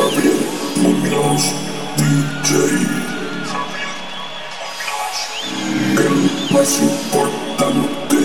Javier Núñez DJ Javier Núñez El más importante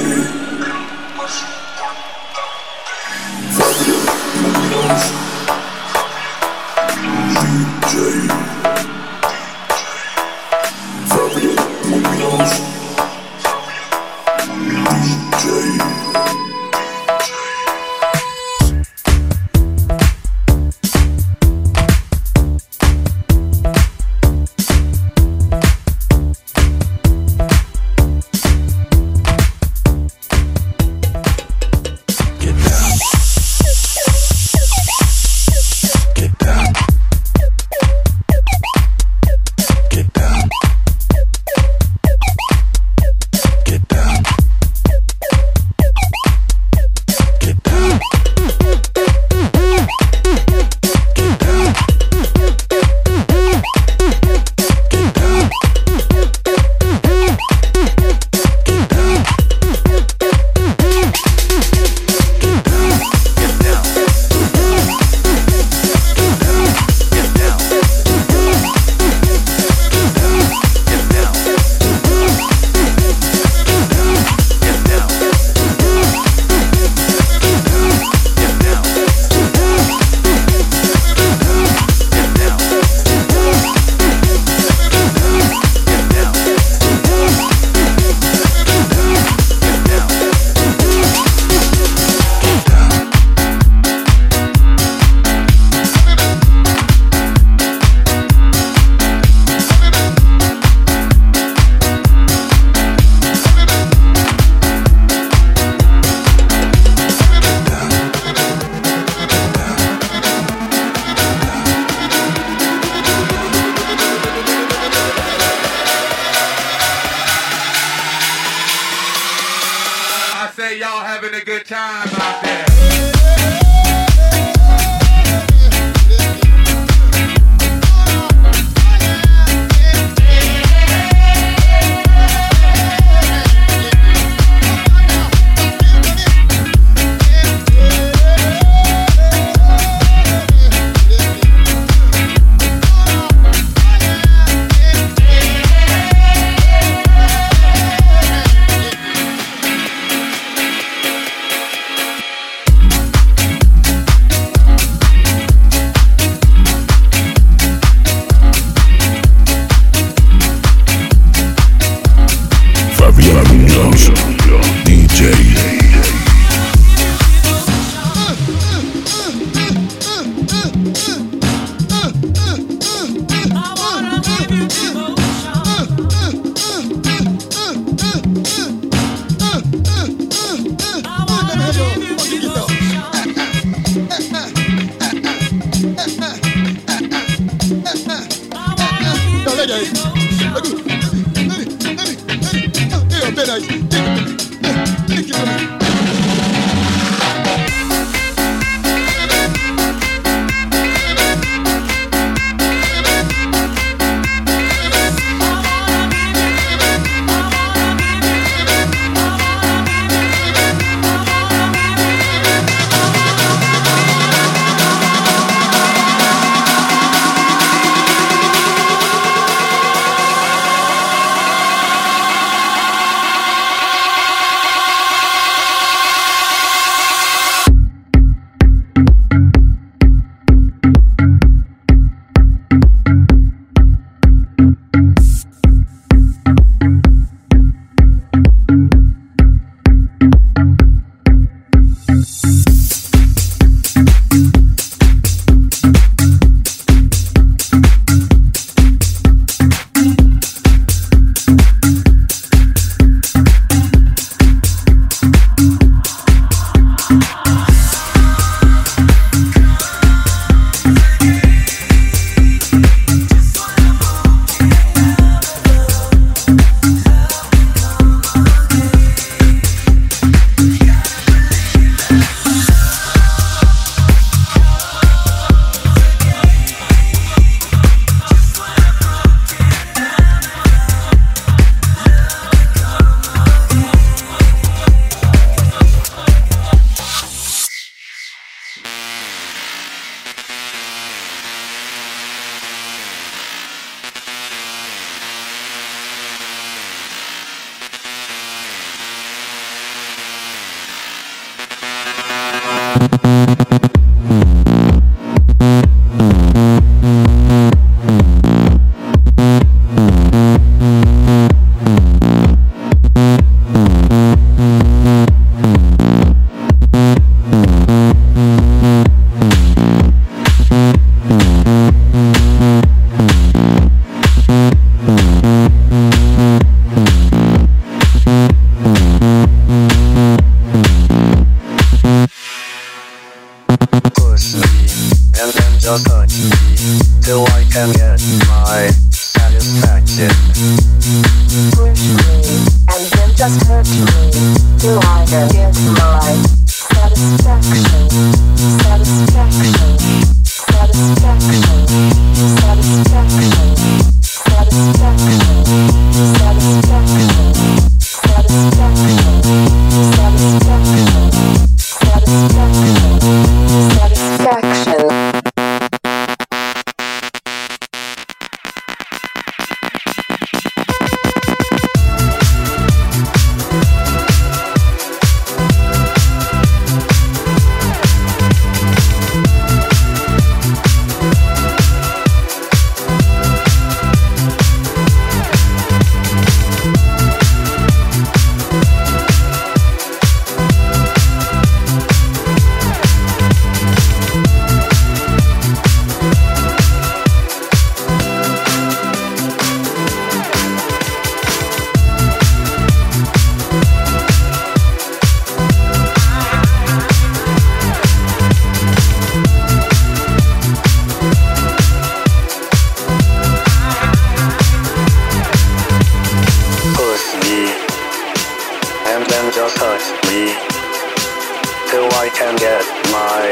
I can get my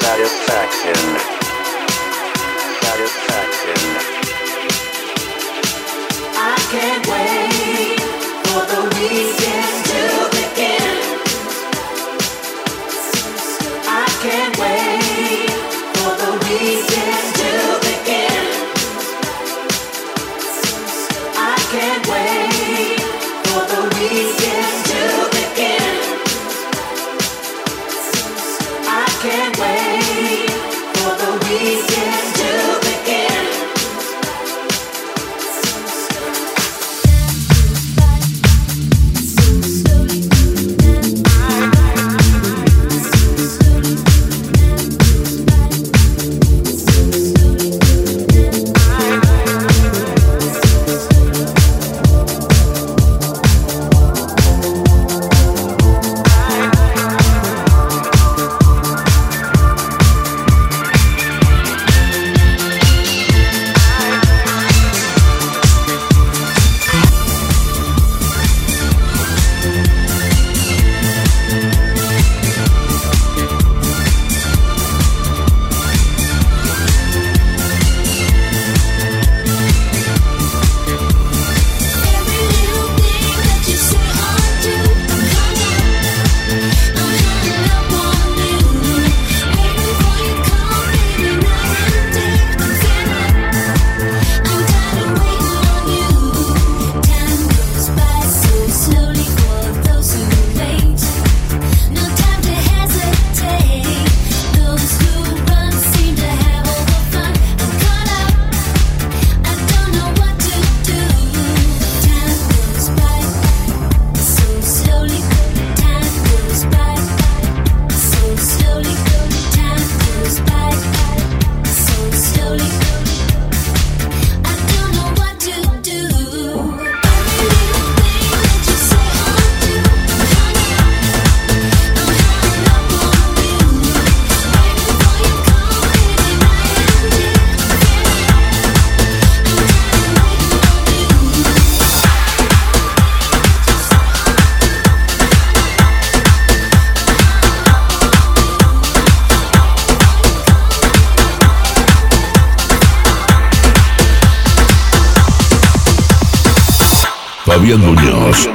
satisfaction. Satisfaction. Bienvenidos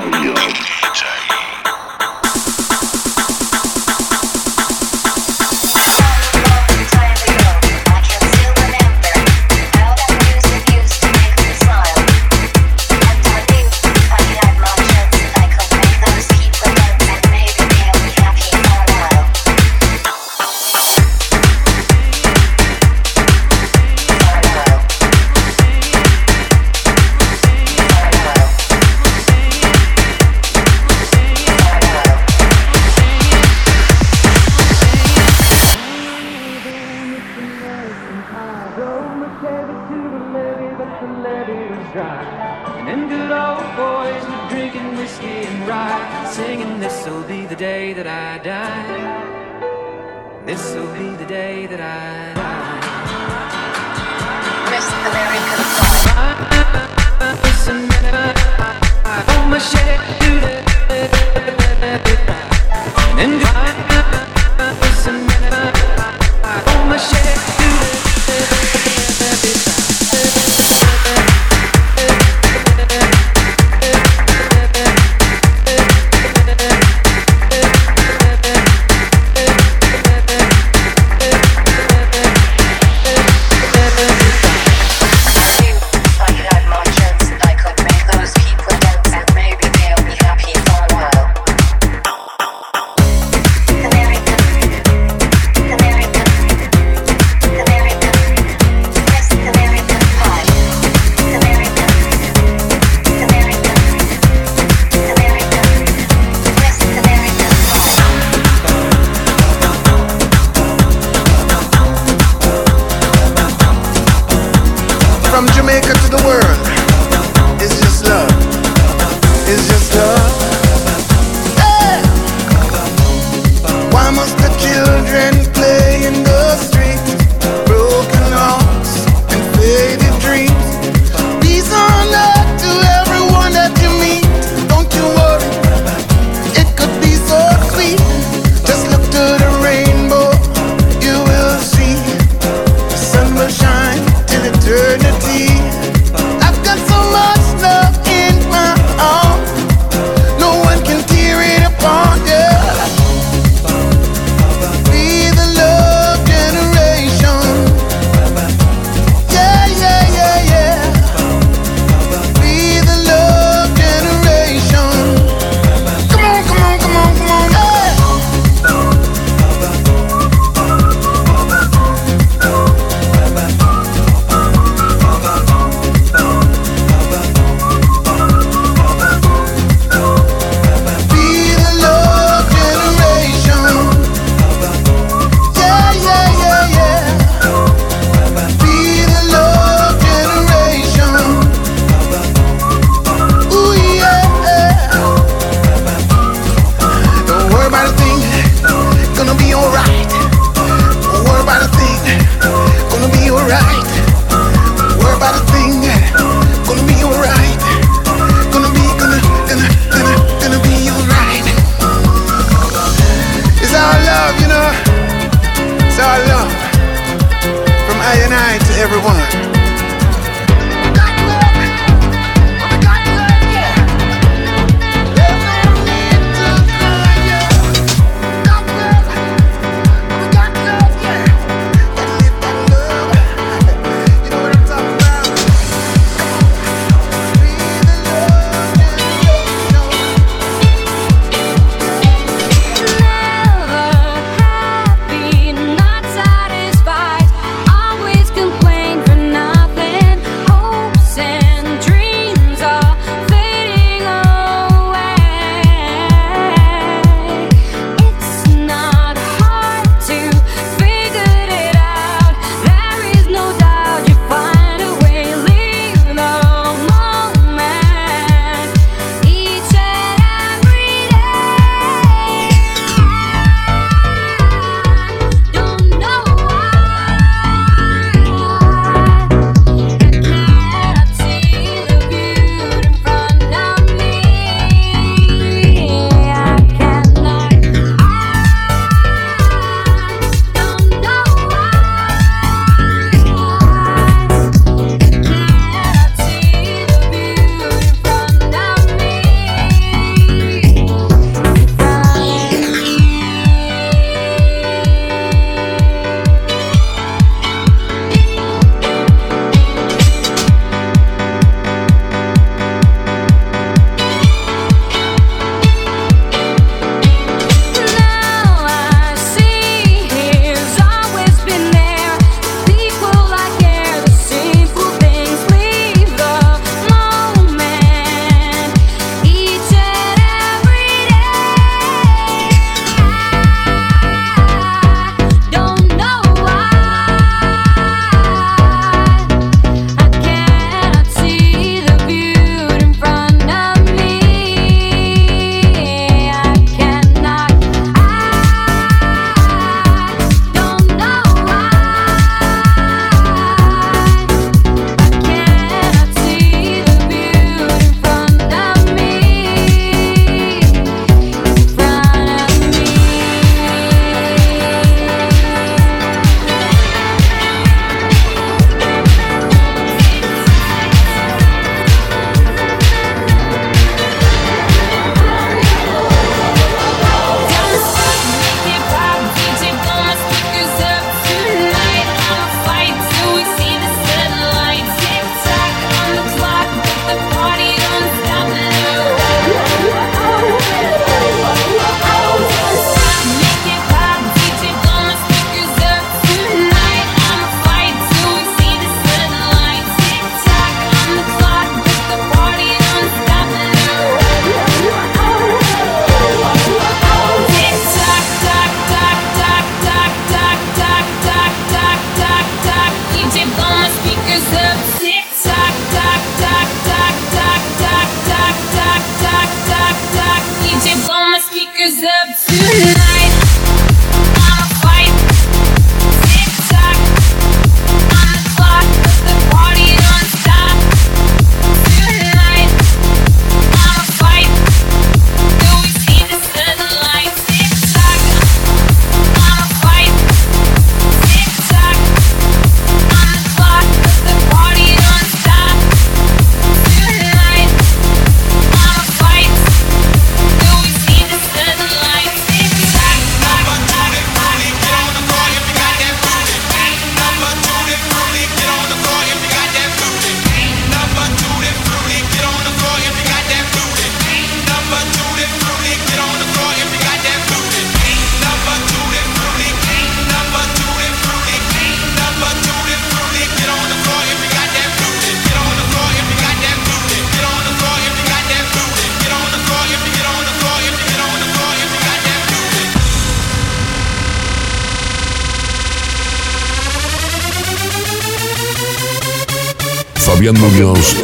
Fabian Munoz,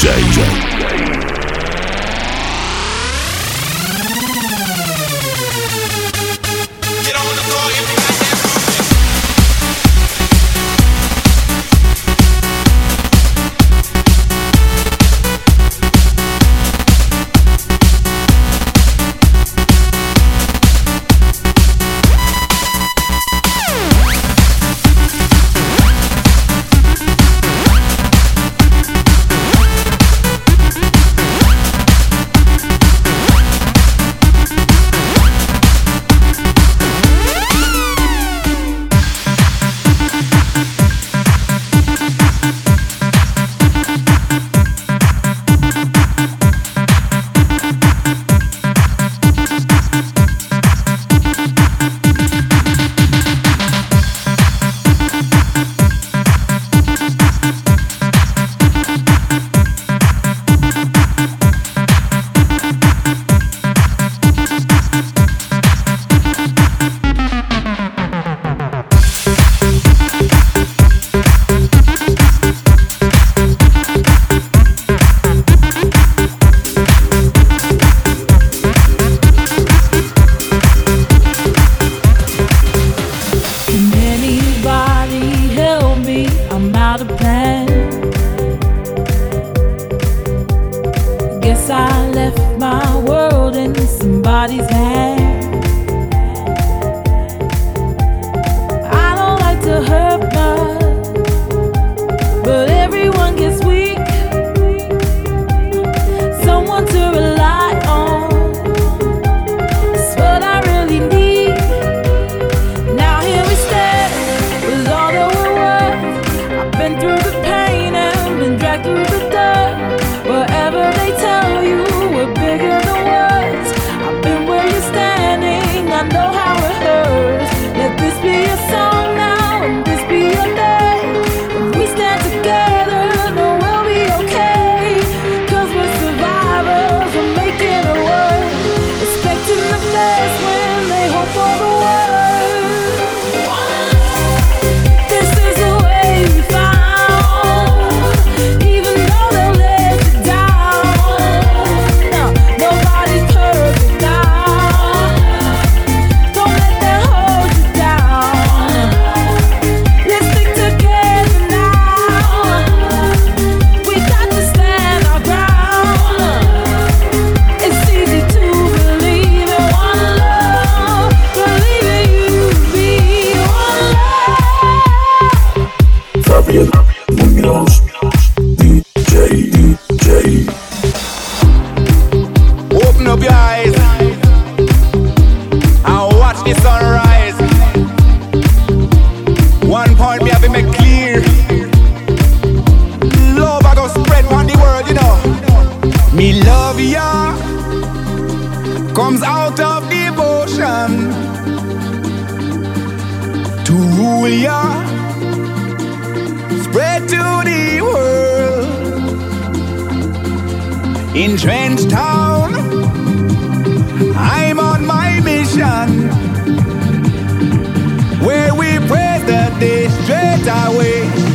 DJ. in Trenchtown. I'm on my mission where we pray that day straight away.